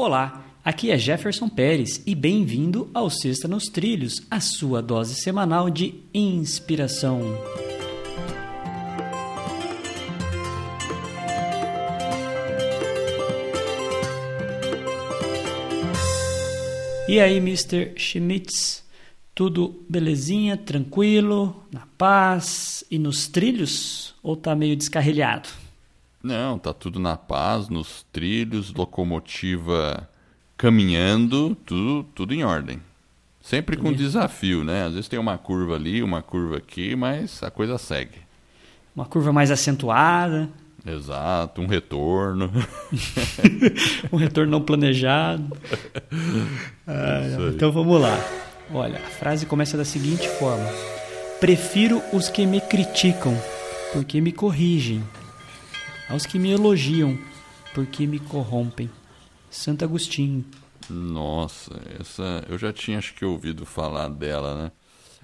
Olá, aqui é Jefferson Pérez e bem-vindo ao Sexta nos Trilhos, a sua dose semanal de inspiração. E aí, Mr. Schmitz? Tudo belezinha, tranquilo, na paz e nos trilhos? Ou tá meio descarrilhado? Não, tá tudo na paz, nos trilhos, locomotiva caminhando, tudo, tudo em ordem. Sempre com desafio, né? Às vezes tem uma curva ali, uma curva aqui, mas a coisa segue. Uma curva mais acentuada. Exato, um retorno. um retorno não planejado. Ah, então vamos lá. Olha, a frase começa da seguinte forma: Prefiro os que me criticam, porque me corrigem aos que me elogiam, porque me corrompem. Santo Agostinho. Nossa, essa eu já tinha acho que ouvido falar dela, né?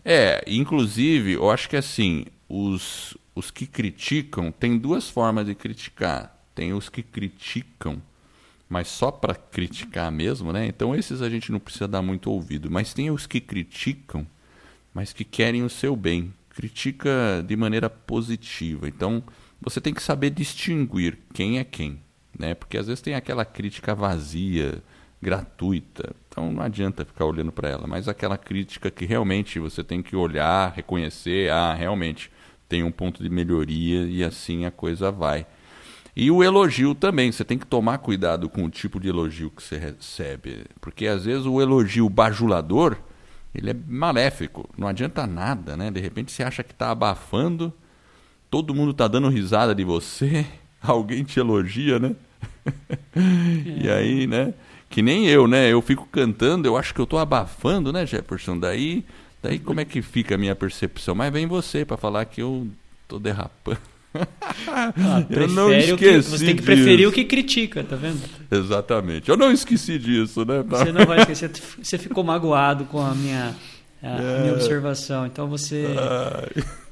É, inclusive, eu acho que assim, os, os que criticam, tem duas formas de criticar. Tem os que criticam, mas só para criticar mesmo, né? Então esses a gente não precisa dar muito ouvido. Mas tem os que criticam, mas que querem o seu bem. Critica de maneira positiva. Então, você tem que saber distinguir quem é quem, né? Porque às vezes tem aquela crítica vazia, gratuita, então não adianta ficar olhando para ela, mas aquela crítica que realmente você tem que olhar, reconhecer, ah, realmente tem um ponto de melhoria e assim a coisa vai. E o elogio também, você tem que tomar cuidado com o tipo de elogio que você recebe, porque às vezes o elogio bajulador, ele é maléfico, não adianta nada, né? De repente você acha que está abafando, todo mundo tá dando risada de você, alguém te elogia, né? É. E aí, né? Que nem eu, né? Eu fico cantando, eu acho que eu tô abafando, né, Jefferson? Daí, daí como é que fica a minha percepção? Mas vem você para falar que eu tô derrapando. Ah, eu não esqueci. você tem que preferir disso. o que critica, tá vendo? Exatamente. Eu não esqueci disso, né? Você não vai esquecer. Você ficou magoado com a minha, a, é. minha observação. Então você. Ai.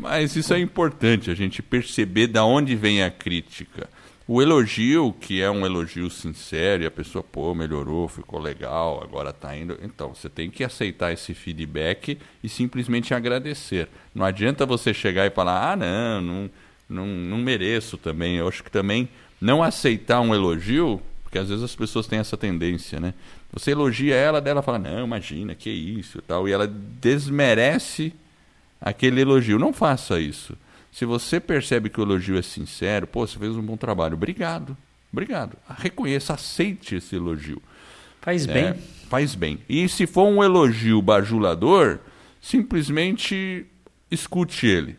Mas isso é importante, a gente perceber da onde vem a crítica. O elogio, que é um elogio sincero, e a pessoa, pô, melhorou, ficou legal, agora está indo. Então, você tem que aceitar esse feedback e simplesmente agradecer. Não adianta você chegar e falar, ah, não, não, não, não mereço também. Eu acho que também não aceitar um elogio, porque às vezes as pessoas têm essa tendência, né? Você elogia ela, dela fala, não, imagina, que isso e tal, e ela desmerece aquele elogio. Não faça isso. Se você percebe que o elogio é sincero, pô, você fez um bom trabalho, obrigado. Obrigado. Reconheça, aceite esse elogio. Faz é, bem. Faz bem. E se for um elogio bajulador, simplesmente escute ele.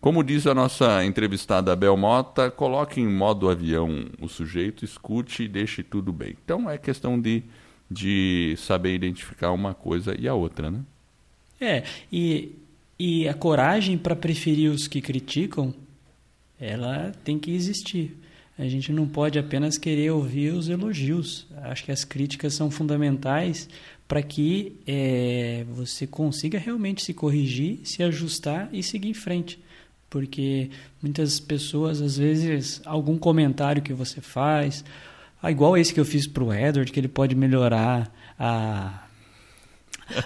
Como diz a nossa entrevistada Bel Mota, coloque em modo avião o sujeito, escute e deixe tudo bem. Então é questão de, de saber identificar uma coisa e a outra, né? É, e e a coragem para preferir os que criticam, ela tem que existir. A gente não pode apenas querer ouvir os elogios. Acho que as críticas são fundamentais para que é, você consiga realmente se corrigir, se ajustar e seguir em frente. Porque muitas pessoas, às vezes, algum comentário que você faz, ah, igual esse que eu fiz para o Edward, que ele pode melhorar a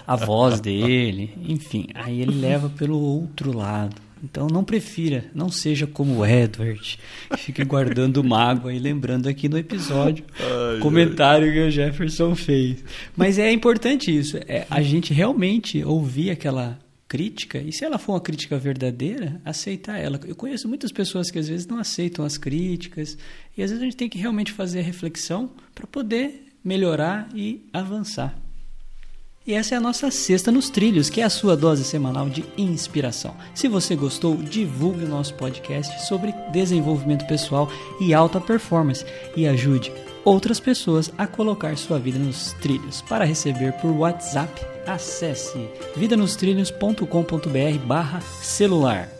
a voz dele, enfim. Aí ele leva pelo outro lado. Então não prefira, não seja como o Edward, que fica guardando mágoa e lembrando aqui no episódio ai, comentário ai. que o Jefferson fez. Mas é importante isso, é a gente realmente ouvir aquela crítica e se ela for uma crítica verdadeira, aceitar ela. Eu conheço muitas pessoas que às vezes não aceitam as críticas e às vezes a gente tem que realmente fazer a reflexão para poder melhorar e avançar. E essa é a nossa Sexta nos Trilhos, que é a sua dose semanal de inspiração. Se você gostou, divulgue o nosso podcast sobre desenvolvimento pessoal e alta performance e ajude outras pessoas a colocar sua vida nos trilhos. Para receber por WhatsApp, acesse vidanostrilhos.com.br barra celular.